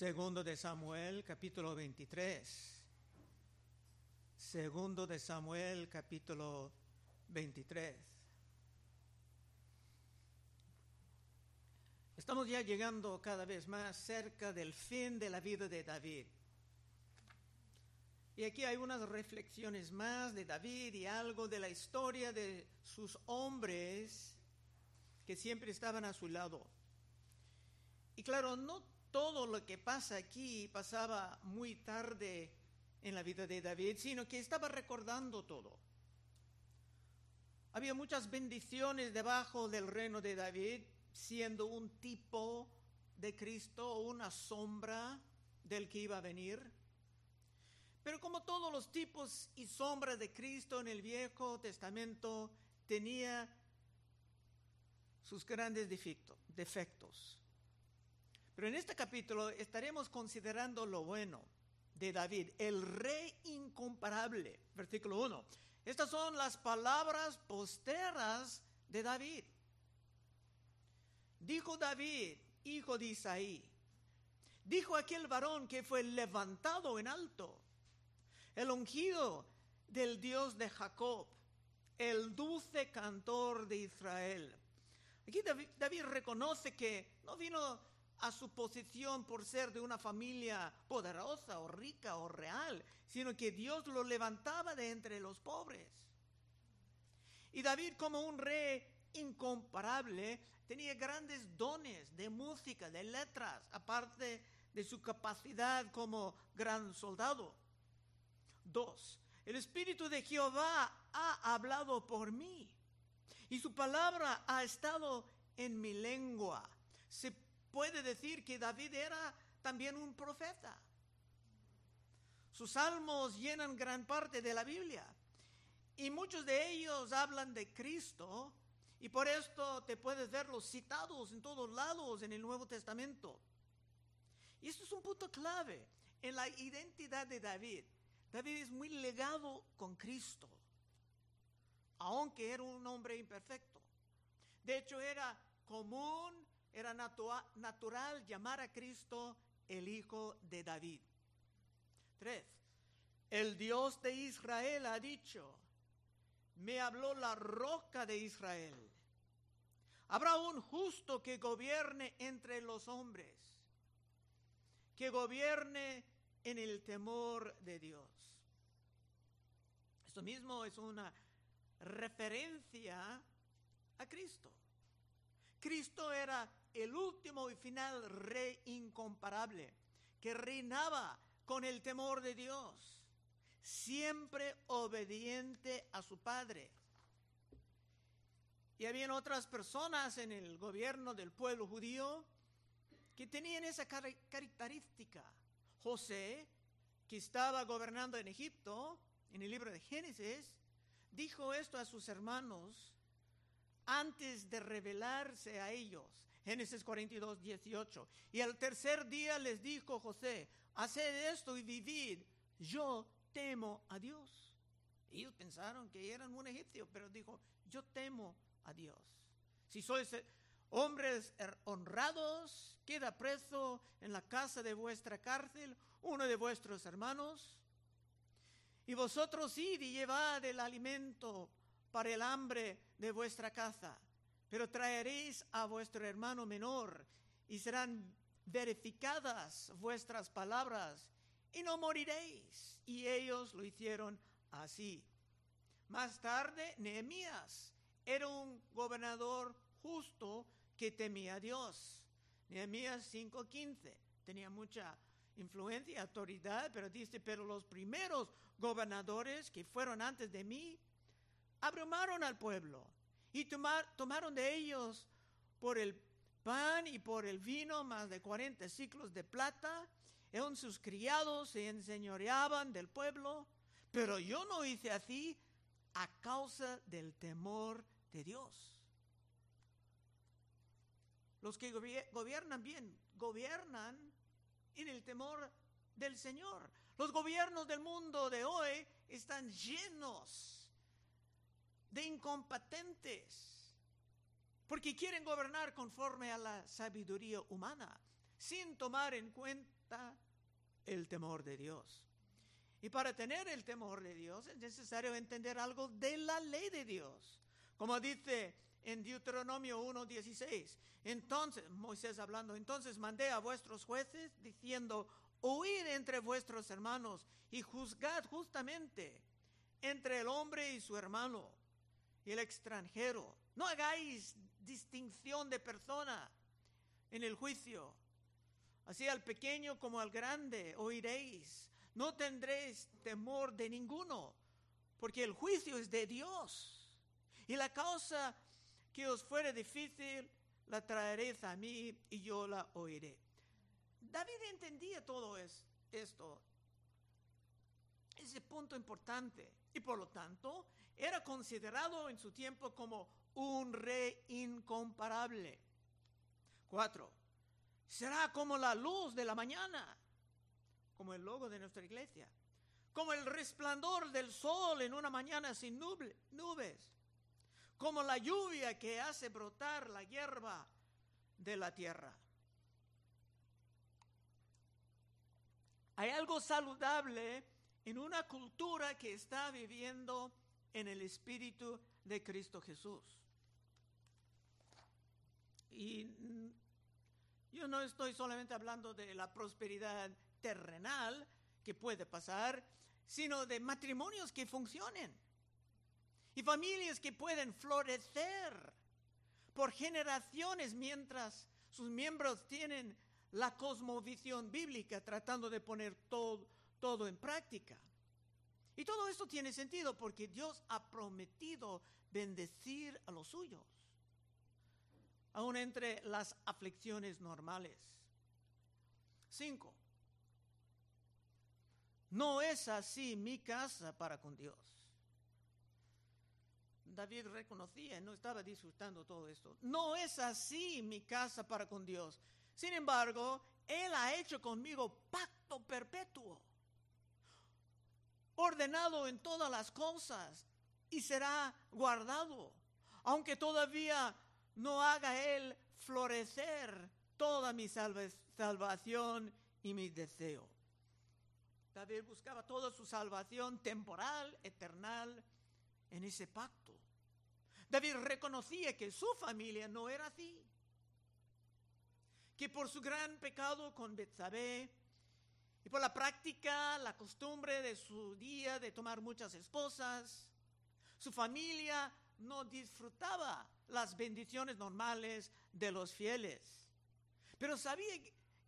Segundo de Samuel, capítulo 23. Segundo de Samuel, capítulo 23. Estamos ya llegando cada vez más cerca del fin de la vida de David. Y aquí hay unas reflexiones más de David y algo de la historia de sus hombres que siempre estaban a su lado. Y claro, no todo lo que pasa aquí pasaba muy tarde en la vida de David, sino que estaba recordando todo. Había muchas bendiciones debajo del reino de David, siendo un tipo de Cristo una sombra del que iba a venir. Pero como todos los tipos y sombras de Cristo en el Viejo Testamento, tenía sus grandes defectos. Pero en este capítulo estaremos considerando lo bueno de David, el rey incomparable. Versículo 1. Estas son las palabras posteras de David. Dijo David, hijo de Isaí, dijo aquel varón que fue levantado en alto, el ungido del Dios de Jacob, el dulce cantor de Israel. Aquí David, David reconoce que no vino a su posición por ser de una familia poderosa o rica o real, sino que Dios lo levantaba de entre los pobres. Y David como un rey incomparable tenía grandes dones de música, de letras, aparte de su capacidad como gran soldado. Dos, el Espíritu de Jehová ha hablado por mí y su palabra ha estado en mi lengua. Se puede decir que David era también un profeta. Sus salmos llenan gran parte de la Biblia y muchos de ellos hablan de Cristo y por esto te puedes verlos citados en todos lados en el Nuevo Testamento. Y esto es un punto clave en la identidad de David. David es muy legado con Cristo, aunque era un hombre imperfecto. De hecho, era común era natural llamar a Cristo el Hijo de David. Tres, el Dios de Israel ha dicho, me habló la roca de Israel. Habrá un justo que gobierne entre los hombres, que gobierne en el temor de Dios. Esto mismo es una referencia a Cristo. Cristo era el último y final rey incomparable, que reinaba con el temor de Dios, siempre obediente a su Padre. Y habían otras personas en el gobierno del pueblo judío que tenían esa característica. José, que estaba gobernando en Egipto, en el libro de Génesis, dijo esto a sus hermanos antes de revelarse a ellos. Génesis 42, 18. Y al tercer día les dijo José, haced esto y vivid, yo temo a Dios. Ellos pensaron que eran un egipcio, pero dijo, yo temo a Dios. Si sois eh, hombres er, honrados, queda preso en la casa de vuestra cárcel uno de vuestros hermanos. Y vosotros id y llevad el alimento para el hambre de vuestra casa pero traeréis a vuestro hermano menor y serán verificadas vuestras palabras y no moriréis. Y ellos lo hicieron así. Más tarde, Nehemías era un gobernador justo que temía a Dios. Nehemías 5:15 tenía mucha influencia y autoridad, pero dice, pero los primeros gobernadores que fueron antes de mí abrumaron al pueblo y tomaron de ellos por el pan y por el vino más de 40 ciclos de plata. Eran sus criados, se enseñoreaban del pueblo. Pero yo no hice así a causa del temor de Dios. Los que gobiernan bien, gobiernan en el temor del Señor. Los gobiernos del mundo de hoy están llenos de incompetentes, porque quieren gobernar conforme a la sabiduría humana, sin tomar en cuenta el temor de Dios. Y para tener el temor de Dios es necesario entender algo de la ley de Dios. Como dice en Deuteronomio 1.16, entonces, Moisés hablando, entonces mandé a vuestros jueces diciendo, huid entre vuestros hermanos y juzgad justamente entre el hombre y su hermano y el extranjero. No hagáis distinción de persona en el juicio. Así al pequeño como al grande oiréis. No tendréis temor de ninguno, porque el juicio es de Dios. Y la causa que os fuere difícil, la traeréis a mí y yo la oiré. David entendía todo esto, ese punto importante, y por lo tanto era considerado en su tiempo como un rey incomparable. Cuatro, será como la luz de la mañana, como el logo de nuestra iglesia, como el resplandor del sol en una mañana sin nubes, como la lluvia que hace brotar la hierba de la tierra. Hay algo saludable en una cultura que está viviendo en el Espíritu de Cristo Jesús. Y yo no estoy solamente hablando de la prosperidad terrenal que puede pasar, sino de matrimonios que funcionen y familias que pueden florecer por generaciones mientras sus miembros tienen la cosmovisión bíblica tratando de poner todo, todo en práctica. Y todo esto tiene sentido porque Dios ha prometido bendecir a los suyos, aún entre las aflicciones normales. Cinco. No es así mi casa para con Dios. David reconocía, no estaba disfrutando todo esto. No es así mi casa para con Dios. Sin embargo, Él ha hecho conmigo pacto perpetuo ordenado en todas las cosas y será guardado, aunque todavía no haga Él florecer toda mi salvación y mi deseo. David buscaba toda su salvación temporal, eternal, en ese pacto. David reconocía que su familia no era así, que por su gran pecado con Betsabé, y por la práctica, la costumbre de su día de tomar muchas esposas, su familia no disfrutaba las bendiciones normales de los fieles. Pero sabía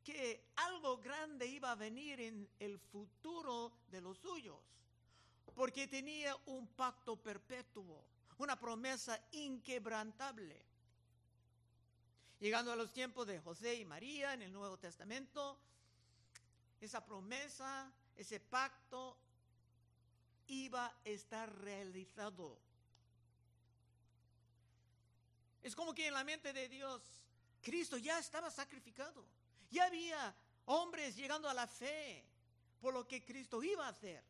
que algo grande iba a venir en el futuro de los suyos, porque tenía un pacto perpetuo, una promesa inquebrantable. Llegando a los tiempos de José y María en el Nuevo Testamento, esa promesa, ese pacto iba a estar realizado. Es como que en la mente de Dios, Cristo ya estaba sacrificado. Ya había hombres llegando a la fe por lo que Cristo iba a hacer.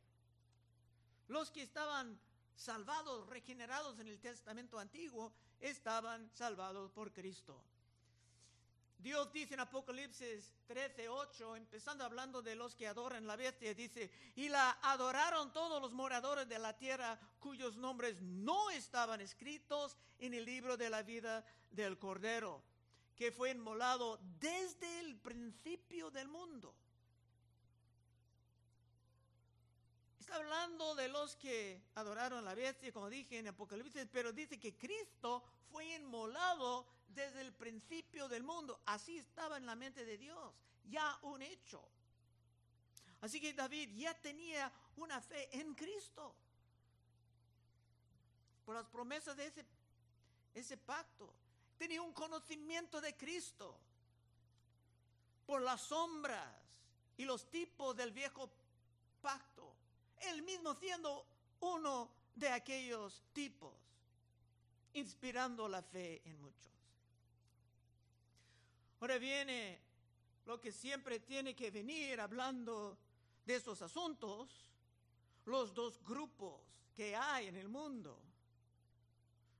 Los que estaban salvados, regenerados en el Testamento antiguo, estaban salvados por Cristo. Dios dice en Apocalipsis 13, 8, empezando hablando de los que adoran la bestia, dice, y la adoraron todos los moradores de la tierra cuyos nombres no estaban escritos en el libro de la vida del Cordero, que fue inmolado desde el principio del mundo. Está hablando de los que adoraron la bestia, como dije en Apocalipsis, pero dice que Cristo fue inmolado desde el principio del mundo. Así estaba en la mente de Dios, ya un hecho. Así que David ya tenía una fe en Cristo. Por las promesas de ese, ese pacto. Tenía un conocimiento de Cristo. Por las sombras y los tipos del viejo pacto. Él mismo siendo uno de aquellos tipos. Inspirando la fe en muchos. Ahora viene lo que siempre tiene que venir hablando de estos asuntos, los dos grupos que hay en el mundo,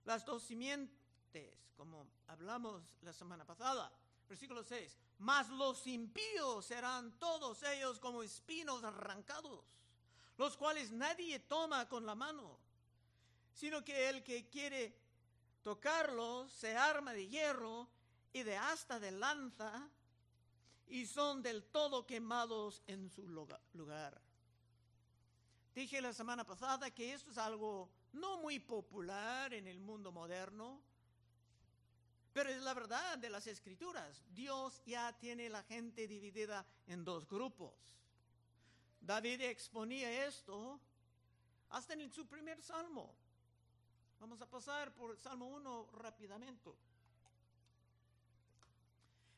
las dos simientes, como hablamos la semana pasada, Versículo 6. Mas los impíos serán todos ellos como espinos arrancados, los cuales nadie toma con la mano, sino que el que quiere tocarlos se arma de hierro y de asta de lanza, y son del todo quemados en su lugar. Dije la semana pasada que esto es algo no muy popular en el mundo moderno, pero es la verdad de las escrituras. Dios ya tiene la gente dividida en dos grupos. David exponía esto hasta en su primer salmo. Vamos a pasar por Salmo 1 rápidamente.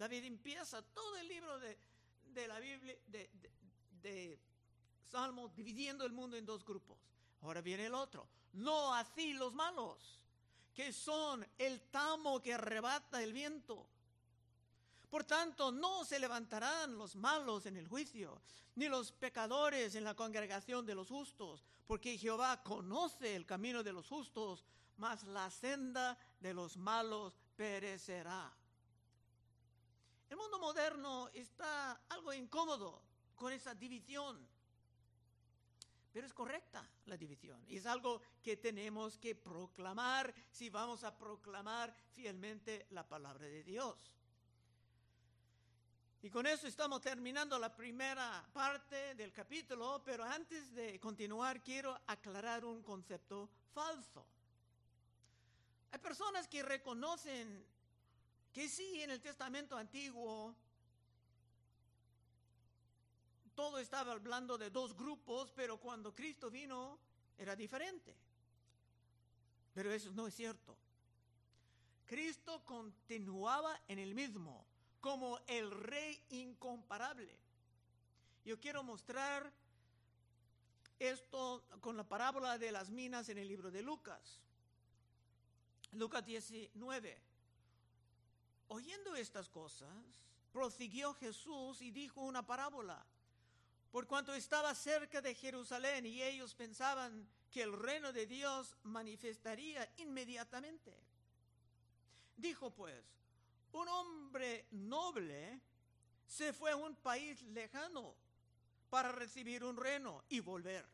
David empieza todo el libro de, la Biblia, de, de Salmos, dividiendo el mundo en dos grupos. Ahora viene el otro. No así los malos que son el tamo que arrebata el viento. Por tanto, no se levantarán los malos en el juicio, ni los pecadores en la congregación de los justos, porque Jehová conoce el camino de los justos, mas la senda de los malos perecerá. El mundo moderno está algo incómodo con esa división pero es correcta la división. Y es algo que tenemos que proclamar si vamos a proclamar fielmente la palabra de Dios. Y con eso estamos terminando la primera parte del capítulo, pero antes de continuar quiero aclarar un concepto falso. Hay personas que reconocen que sí, en el Testamento antiguo todo estaba hablando de dos grupos, pero cuando Cristo vino era diferente. Pero eso no es cierto. Cristo continuaba en el mismo, como el rey incomparable. Yo quiero mostrar esto con la parábola de las minas en el libro de Lucas. Lucas 19. Oyendo estas cosas, prosiguió Jesús y dijo una parábola por cuanto estaba cerca de Jerusalén y ellos pensaban que el reino de Dios manifestaría inmediatamente. Dijo pues, un hombre noble se fue a un país lejano para recibir un reino y volver.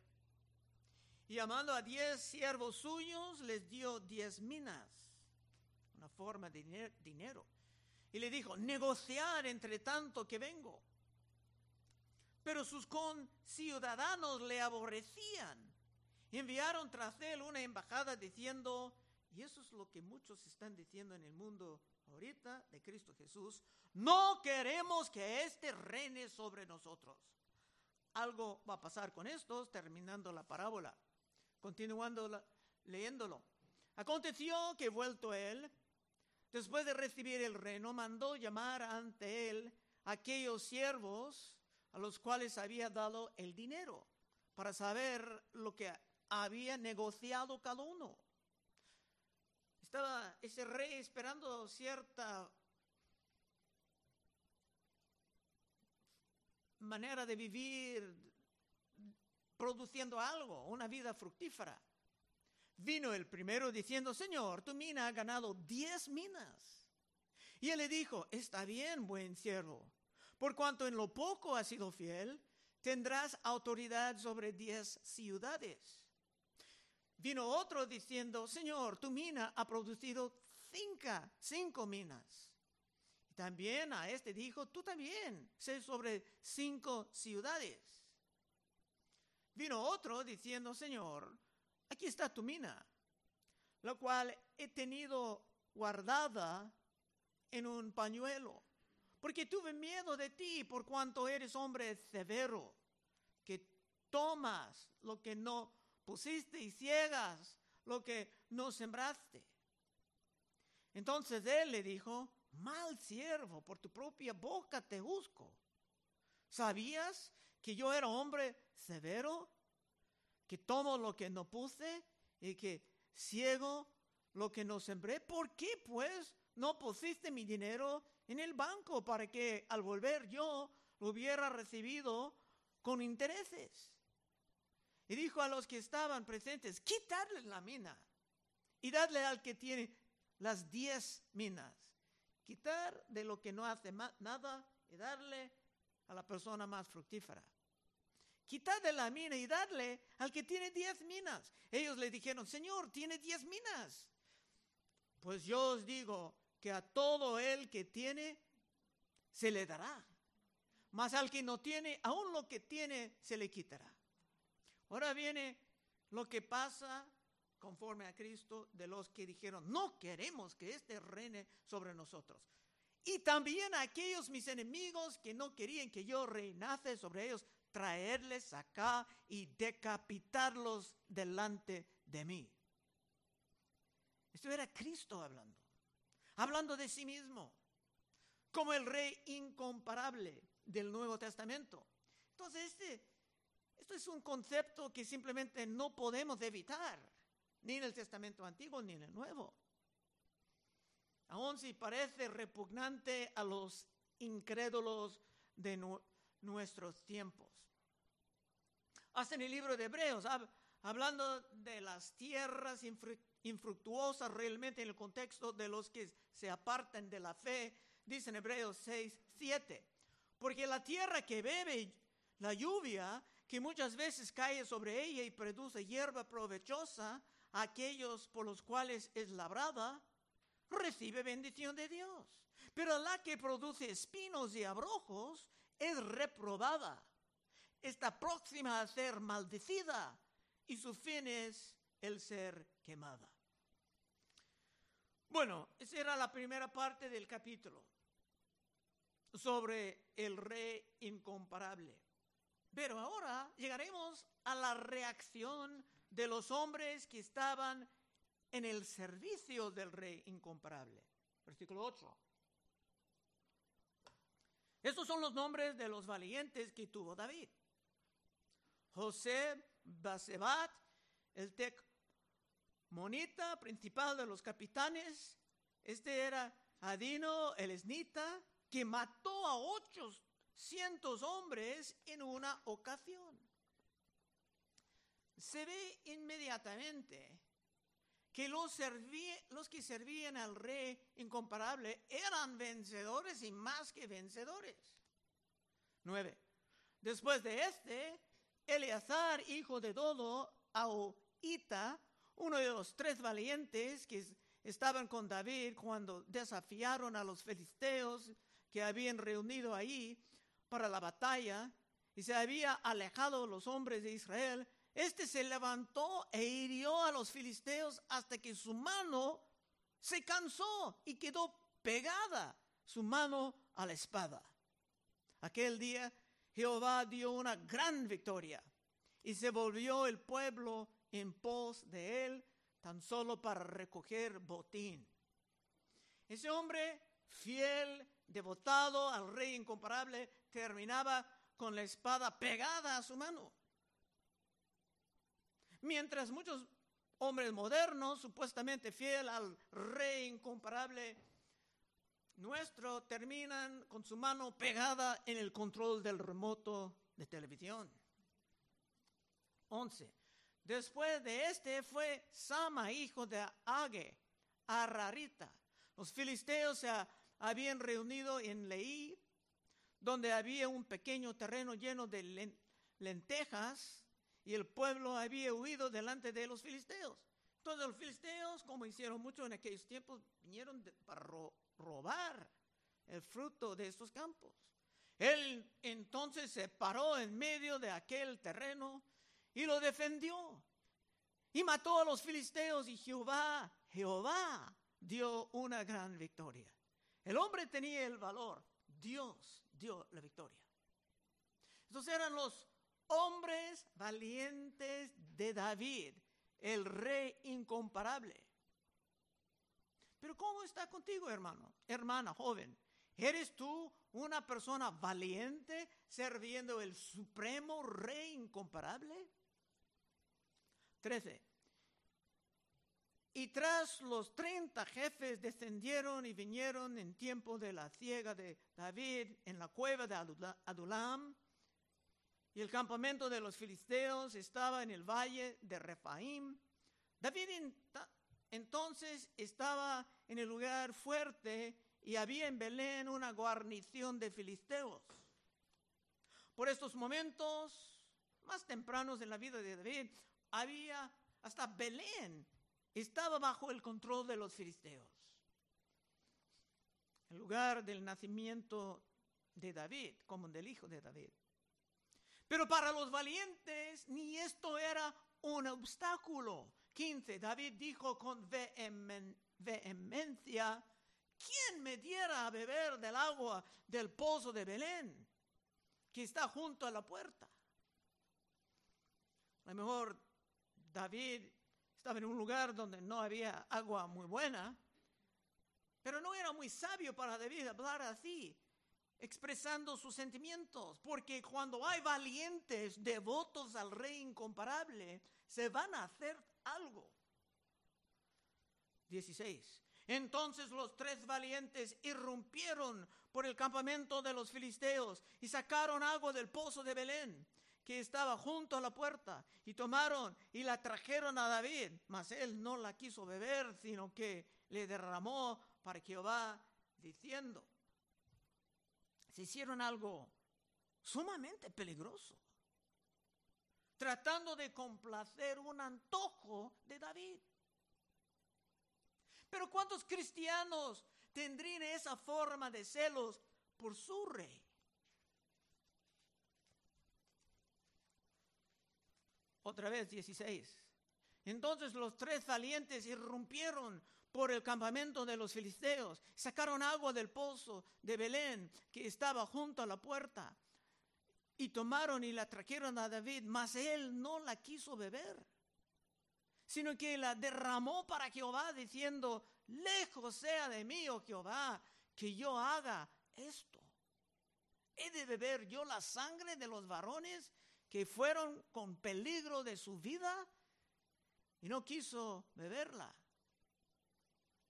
Y llamando a diez siervos suyos, les dio diez minas, una forma de dinero. Y le dijo, negociar entre tanto que vengo. Pero sus conciudadanos le aborrecían. Enviaron tras él una embajada diciendo, y eso es lo que muchos están diciendo en el mundo ahorita de Cristo Jesús, no queremos que éste reine sobre nosotros. Algo va a pasar con estos, terminando la parábola, continuando leyéndolo. Aconteció que vuelto él, después de recibir el reino, mandó llamar ante él aquellos siervos a los cuales había dado el dinero para saber lo que había negociado cada uno. Estaba ese rey esperando cierta manera de vivir produciendo algo, una vida fructífera. Vino el primero diciendo, Señor, tu mina ha ganado diez minas. Y él le dijo, está bien, buen siervo por cuanto en lo poco has sido fiel, tendrás autoridad sobre diez ciudades. Vino otro diciendo, Señor, tu mina ha producido cinco, cinco minas. También a este dijo, tú también, sé sobre cinco ciudades. Vino otro diciendo, Señor, aquí está tu mina, la cual he tenido guardada en un pañuelo porque tuve miedo de ti por cuanto eres hombre severo, que tomas lo que no pusiste y ciegas lo que no sembraste. Entonces él le dijo, mal siervo, por tu propia boca te juzgo. ¿Sabías que yo era hombre severo? Que tomo lo que no puse y que ciego lo que no sembré. ¿Por qué pues no pusiste mi dinero en el banco para que al volver yo lo hubiera recibido con intereses? Y dijo a los que estaban presentes, quitarle la mina y darle al que tiene las diez minas. Quitar de lo que no hace nada y darle a la persona más fructífera. Quitar de la mina y darle al que tiene diez minas. Ellos le dijeron, Señor, tiene diez minas. Pues yo os digo que a todo el que tiene se le dará. Mas al que no tiene, aún lo que tiene se le quitará. Ahora viene lo que pasa conforme a Cristo de los que dijeron, no queremos que este reine sobre nosotros. Y también a aquellos mis enemigos que no querían que yo reinase sobre ellos, traerles acá y decapitarlos delante de mí. Esto era Cristo hablando, hablando de sí mismo, como el rey incomparable del Nuevo Testamento. Entonces, este, esto es un concepto que simplemente no podemos evitar ni en el Testamento Antiguo ni en el Nuevo. Aun si parece repugnante a los incrédulos de nuestros tiempos. Hasta en el libro de Hebreos, hablando de las tierras infructuosas realmente en el contexto de los que se apartan de la fe, dice en Hebreos 6, 7. Porque la tierra que bebe la lluvia, que muchas veces cae sobre ella y produce hierba provechosa, aquellos por los cuales es labrada, recibe bendición de Dios. Pero la que produce espinos y abrojos es reprobada. Está próxima a ser maldecida y su fin es el ser quemada. Bueno, esa era la primera parte del capítulo sobre el rey incomparable. Pero ahora llegaremos a la reacción de los hombres que estaban en el servicio del rey incomparable. Versículo 8. Estos son los nombres de los valientes que tuvo David. José Basebat, el monita, principal de los capitanes. Este era Adino, el esnita, que mató a 800 hombres en una ocasión se ve inmediatamente que los, los que servían al rey incomparable eran vencedores y más que vencedores. Nueve. Después de este, Eleazar, hijo de Dodo, Auita, uno de los tres valientes que estaban con David cuando desafiaron a los filisteos que habían reunido ahí para la batalla y se había alejado los hombres de Israel, este se levantó e hirió a los filisteos hasta que su mano se cansó y quedó pegada su mano a la espada. Aquel día Jehová dio una gran victoria y se volvió el pueblo en pos de él tan solo para recoger botín. Ese hombre fiel, devotado al rey incomparable, terminaba con la espada pegada a su mano. Mientras muchos hombres modernos, supuestamente fiel al rey incomparable nuestro, terminan con su mano pegada en el control del remoto de televisión. 11. Después de este fue Sama, hijo de Age, Arrarita. Los filisteos se habían reunido en Leí, donde había un pequeño terreno lleno de lentejas y el pueblo había huido delante de los filisteos. Entonces los filisteos, como hicieron mucho en aquellos tiempos, vinieron para robar el fruto de estos campos. Él entonces se paró en medio de aquel terreno y lo defendió. Y mató a los filisteos y Jehová, Jehová dio una gran victoria. El hombre tenía el valor, Dios dio la victoria. Estos eran los hombres valientes de David, el rey incomparable. Pero ¿cómo está contigo, hermano? Hermana joven, ¿eres tú una persona valiente sirviendo el supremo rey incomparable? 13. Y tras los treinta jefes descendieron y vinieron en tiempo de la ciega de David en la cueva de Adulam, y el campamento de los filisteos estaba en el valle de Refaim. David entonces estaba en el lugar fuerte y había en Belén una guarnición de filisteos. Por estos momentos más tempranos en la vida de David, había hasta Belén estaba bajo el control de los filisteos. El lugar del nacimiento de David, como del hijo de David. Pero para los valientes ni esto era un obstáculo. 15. David dijo con vehemencia, ¿quién me diera a beber del agua del pozo de Belén, que está junto a la puerta? A lo mejor David estaba en un lugar donde no había agua muy buena, pero no era muy sabio para David hablar así, expresando sus sentimientos, porque cuando hay valientes devotos al rey incomparable, se van a hacer algo. 16. Entonces los tres valientes irrumpieron por el campamento de los filisteos y sacaron agua del pozo de Belén que estaba junto a la puerta y tomaron y la trajeron a David, mas él no la quiso beber, sino que le derramó para Jehová, diciendo, se hicieron algo sumamente peligroso, tratando de complacer un antojo de David. Pero ¿cuántos cristianos tendrían esa forma de celos por su rey? Otra vez 16. Entonces los tres valientes irrumpieron por el campamento de los filisteos, sacaron agua del pozo de Belén que estaba junto a la puerta y tomaron y la trajeron a David, mas él no la quiso beber, sino que la derramó para Jehová diciendo, lejos sea de mí, oh Jehová, que yo haga esto. ¿He de beber yo la sangre de los varones que fueron con peligro de su vida y no quiso beberla.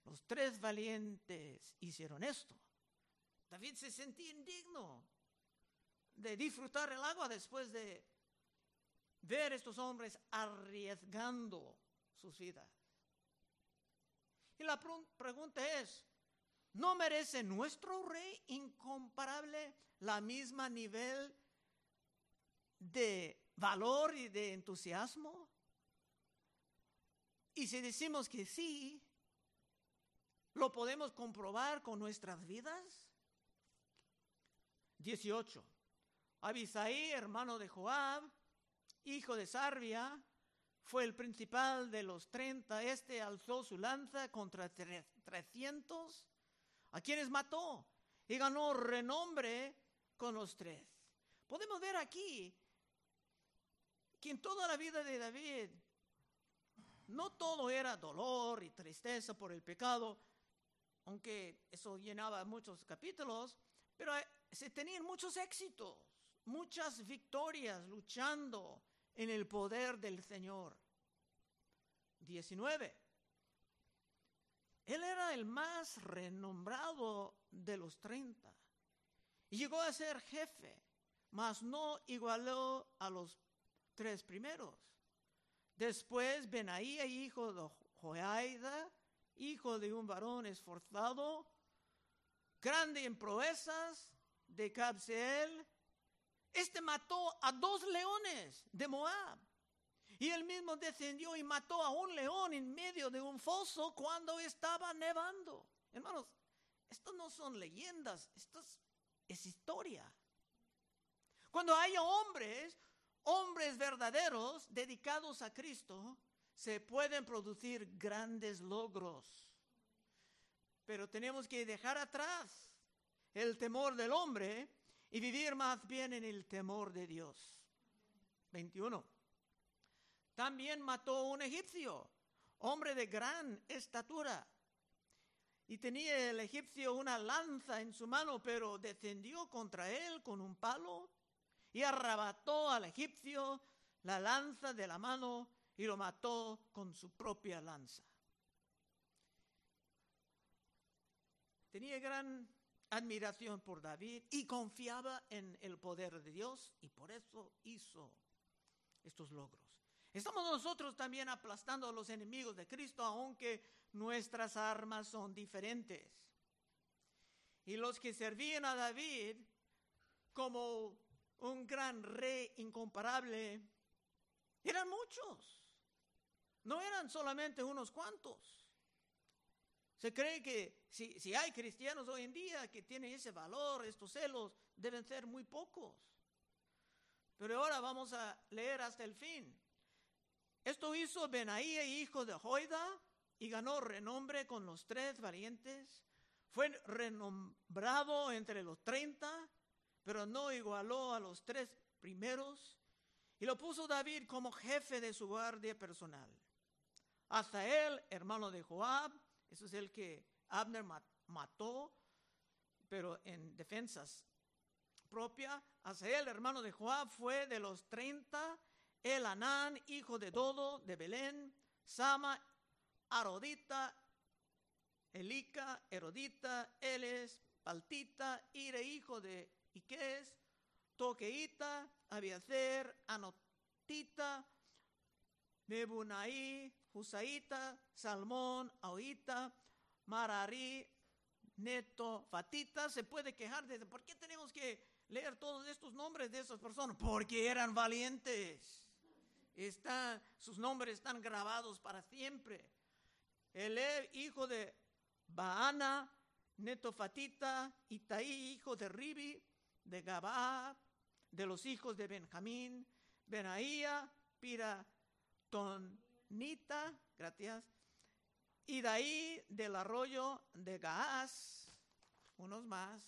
Los tres valientes hicieron esto. David se sentía indigno de disfrutar el agua después de ver estos hombres arriesgando sus vidas. Y la pregunta es, ¿no merece nuestro rey incomparable la misma nivel de valor y de entusiasmo? Y si decimos que sí, ¿lo podemos comprobar con nuestras vidas? 18. Abisaí, hermano de Joab, hijo de Sarbia, fue el principal de los 30. Este alzó su lanza contra 300, a quienes mató y ganó renombre con los tres. Podemos ver aquí que en toda la vida de David no todo era dolor y tristeza por el pecado, aunque eso llenaba muchos capítulos, pero se tenían muchos éxitos, muchas victorias luchando en el poder del Señor. 19. Él era el más renombrado de los 30 y llegó a ser jefe, mas no igualó a los tres primeros. Después Benaía, hijo de Joaida, hijo de un varón esforzado, grande en proezas de Cabseel. Este mató a dos leones de Moab. Y él mismo descendió y mató a un león en medio de un foso cuando estaba nevando. Hermanos, esto no son leyendas, esto es, es historia. Cuando haya hombres hombres verdaderos dedicados a Cristo, se pueden producir grandes logros. Pero tenemos que dejar atrás el temor del hombre y vivir más bien en el temor de Dios. 21. También mató un egipcio, hombre de gran estatura, y tenía el egipcio una lanza en su mano, pero descendió contra él con un palo y arrebató al egipcio la lanza de la mano y lo mató con su propia lanza. Tenía gran admiración por David y confiaba en el poder de Dios y por eso hizo estos logros. Estamos nosotros también aplastando a los enemigos de Cristo, aunque nuestras armas son diferentes. Y los que servían a David como un gran rey incomparable, eran muchos. No eran solamente unos cuantos. Se cree que si, si, hay cristianos hoy en día que tienen ese valor, estos celos, deben ser muy pocos. Pero ahora vamos a leer hasta el fin. Esto hizo Benaía, hijo de Joida, y ganó renombre con los tres valientes. Fue renombrado entre los treinta, pero no igualó a los tres primeros. Y lo puso David como jefe de su guardia personal. él, hermano de Joab, eso es el que Abner mató, pero en defensas propia. él, hermano de Joab, fue de los treinta. El Anán, hijo de Dodo, de Belén, Sama, Arodita, Elica, Erodita, Eles, Paltita, Ire, hijo de Iques, Toqueita, Abiacer, Anotita, Nebunaí, Husaita, Salmón, Aoita, Marari, Neto, Fatita. Se puede quejar de por qué tenemos que leer todos estos nombres de esas personas, porque eran valientes sus nombres están grabados para siempre. El hijo de Baana, Netofatita, Itaí, hijo de Ribi, de Gabá, de los hijos de Benjamín, Benaía, Piratonita, gracias, y de ahí del arroyo de Gaás, unos más,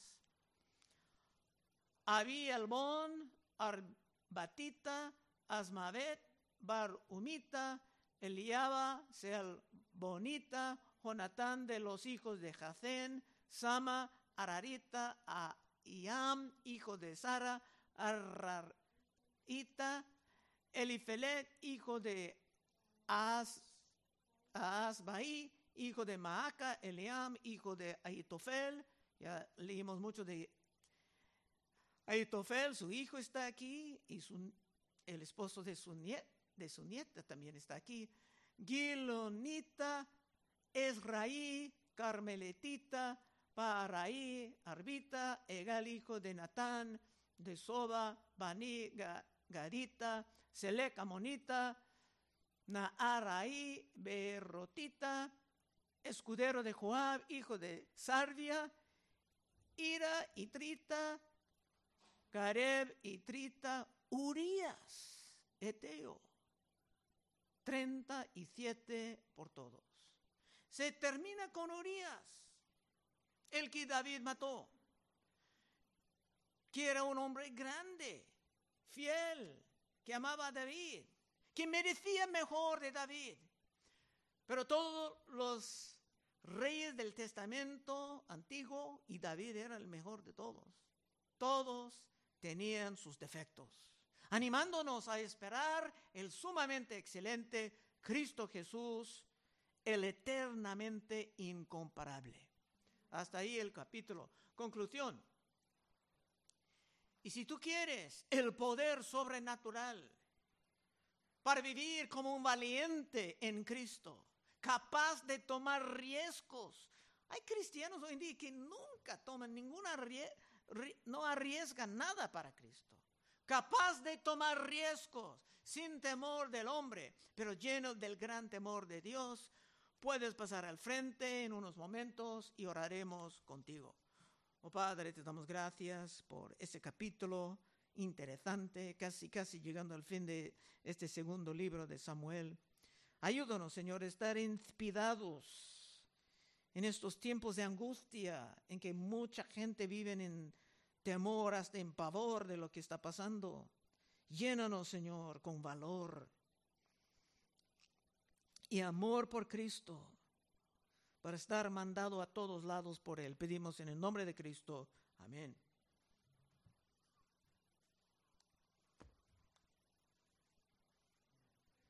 Abí Elmón, Arbatita, Asmavet, Bar Umita, Eliaba, Seal Bonita, Jonatán de los hijos de Jacén, Sama, Ararita, Iam, hijo de Sara, Ararita, Elifelet, hijo de As, Asbaí, hijo de Maaca, Eliam, hijo de Aitofel, ya leímos mucho de Aitofel, su hijo está aquí y su, el esposo de su de su nieta también está aquí. Gilonita, Esraí, Carmeletita, Paraí, Arbita, Egal hijo de Natán, de Soba, Bani, Garita, Selec Amonita, Naaraí, Berrotita, escudero de Joab, hijo de Sardia, Ira y Trita, Gareb y Trita, Urias, Eteo. 37 por todos. Se termina con Urias, el que David mató, que era un hombre grande, fiel, que amaba a David, que merecía mejor de David. Pero todos los reyes del Testamento antiguo y David era el mejor de todos. Todos tenían sus defectos animándonos a esperar el sumamente excelente Cristo Jesús, el eternamente incomparable. Hasta ahí el capítulo. Conclusión. Y si tú quieres el poder sobrenatural para vivir como un valiente en Cristo, capaz de tomar riesgos, hay cristianos hoy en día que nunca toman ninguna, no arriesgan nada para Cristo. Capaz de tomar riesgos sin temor del hombre, pero lleno del gran temor de Dios, puedes pasar al frente en unos momentos y oraremos contigo. Oh Padre, te damos gracias por ese capítulo interesante, casi casi llegando al fin de este segundo libro de Samuel. Ayúdanos, Señor, a estar inspirados en estos tiempos de angustia en que mucha gente vive en temor, hasta en pavor de lo que está pasando. Llénanos, Señor, con valor y amor por Cristo, para estar mandado a todos lados por Él. Pedimos en el nombre de Cristo. Amén.